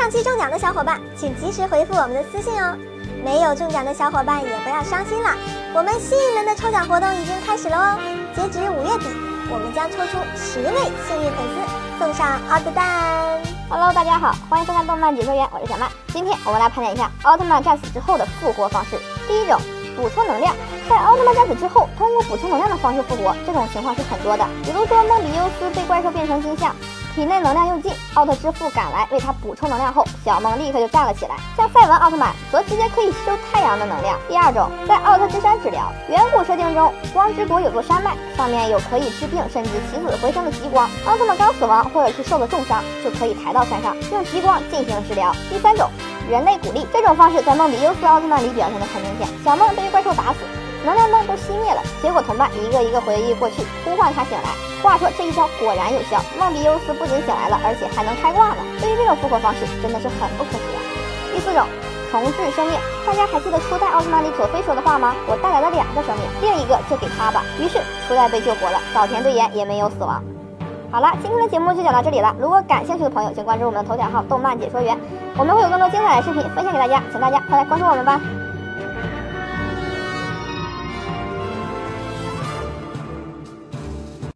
上期中奖的小伙伴，请及时回复我们的私信哦。没有中奖的小伙伴也不要伤心了，我们新一轮的抽奖活动已经开始了哦。截止五月底，我们将抽出十位幸运粉丝，送上奥特蛋。Hello，大家好，欢迎收看动漫解说员，我是小曼。今天我们来盘点一下奥特曼战死之后的复活方式。第一种，补充能量。在奥特曼战死之后，通过补充能量的方式复活，这种情况是很多的。比如说，梦比优斯被怪兽变成金像。体内能量用尽，奥特之父赶来为他补充能量后，小梦立刻就站了起来。像赛文奥特曼则直接可以吸收太阳的能量。第二种，在奥特之山治疗。远古设定中，光之国有座山脉，上面有可以治病甚至起死回生的极光。奥特曼刚死亡或者是受了重伤，就可以抬到山上，用极光进行治疗。第三种，人类鼓励。这种方式在梦比优斯奥特曼里表现的很明显。小梦被怪兽打死，能量灯都熄灭了，结果同伴一个一个回忆过去，呼唤他醒来。话说这一招果然有效，梦比优斯不仅醒来了，而且还能开挂呢。对于这种复活方式，真的是很不可思议。第四种，重置生命。大家还记得初代奥特曼里佐菲说的话吗？我带来了两个生命，另一个就给他吧。于是初代被救活了，早田队员也没有死亡。好了，今天的节目就讲到这里了。如果感兴趣的朋友，请关注我们的头条号“动漫解说员”，我们会有更多精彩的视频分享给大家，请大家快来关注我们吧。